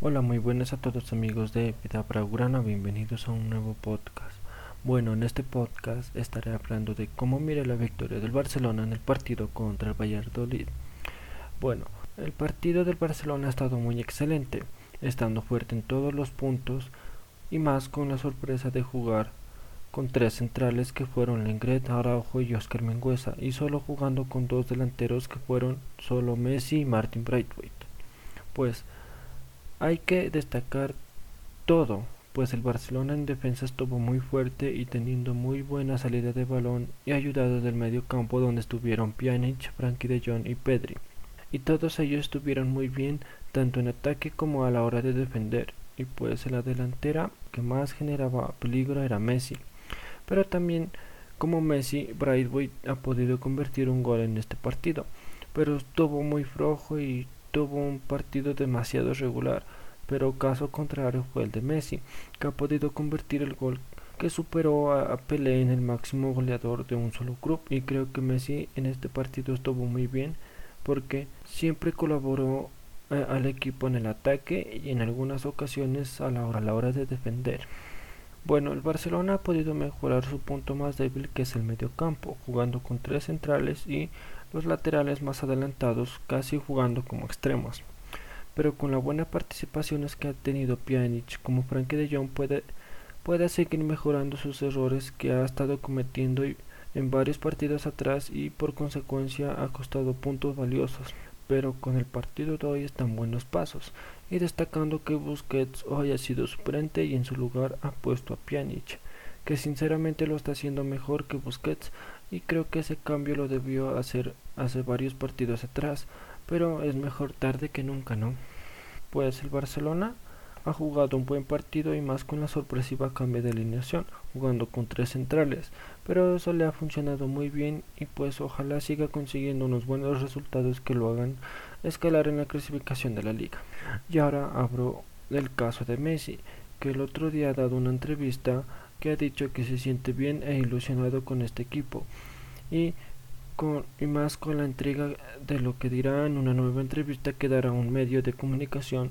Hola, muy buenas a todos amigos de Vida Bragurana, bienvenidos a un nuevo podcast. Bueno, en este podcast estaré hablando de cómo mire la victoria del Barcelona en el partido contra el Valladolid. Bueno, el partido del Barcelona ha estado muy excelente, estando fuerte en todos los puntos y más con la sorpresa de jugar con tres centrales que fueron Lengret, Araujo y Oscar Mengüesa y solo jugando con dos delanteros que fueron solo Messi y Martin Braithwaite. Pues hay que destacar todo, pues el Barcelona en defensa estuvo muy fuerte y teniendo muy buena salida de balón y ayudado del medio campo donde estuvieron Pjanic, Frankie de Jong y Pedri. Y todos ellos estuvieron muy bien tanto en ataque como a la hora de defender. Y pues en la delantera que más generaba peligro era Messi. Pero también como Messi, Braithwaite ha podido convertir un gol en este partido. Pero estuvo muy flojo y tuvo un partido demasiado regular, pero caso contrario fue el de Messi, que ha podido convertir el gol que superó a, Pelé en el máximo goleador de un solo club y creo que Messi en este partido estuvo muy bien porque siempre colaboró eh, al equipo en el ataque y en algunas ocasiones a la, a la hora de defender. Bueno, el Barcelona ha podido mejorar su punto más débil que es el medio campo, jugando con tres centrales y los laterales más adelantados casi jugando como extremos. Pero con las buenas participaciones que ha tenido Pjanic como Frankie de Jong puede, puede seguir mejorando sus errores que ha estado cometiendo en varios partidos atrás y por consecuencia ha costado puntos valiosos. Pero con el partido de hoy están buenos pasos y destacando que Busquets hoy ha sido suplente y en su lugar ha puesto a Pjanic que sinceramente lo está haciendo mejor que Busquets y creo que ese cambio lo debió hacer hace varios partidos atrás, pero es mejor tarde que nunca, ¿no? Pues el Barcelona ha jugado un buen partido y más con la sorpresiva cambio de alineación, jugando con tres centrales, pero eso le ha funcionado muy bien y pues ojalá siga consiguiendo unos buenos resultados que lo hagan escalar en la clasificación de la liga. Y ahora abro el caso de Messi, que el otro día ha dado una entrevista que ha dicho que se siente bien e ilusionado con este equipo y, con, y más con la entrega de lo que dirá en una nueva entrevista que dará un medio de comunicación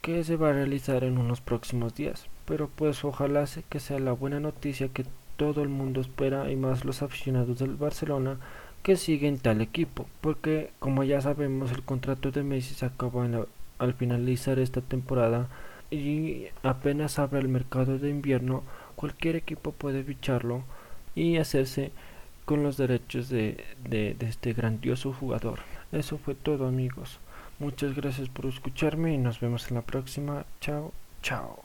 que se va a realizar en unos próximos días. Pero pues ojalá que sea la buena noticia que todo el mundo espera y más los aficionados del Barcelona que siguen tal equipo, porque como ya sabemos el contrato de Messi se acaba al finalizar esta temporada y apenas abre el mercado de invierno cualquier equipo puede ficharlo y hacerse con los derechos de, de, de este grandioso jugador. Eso fue todo amigos. Muchas gracias por escucharme y nos vemos en la próxima. Chao, chao.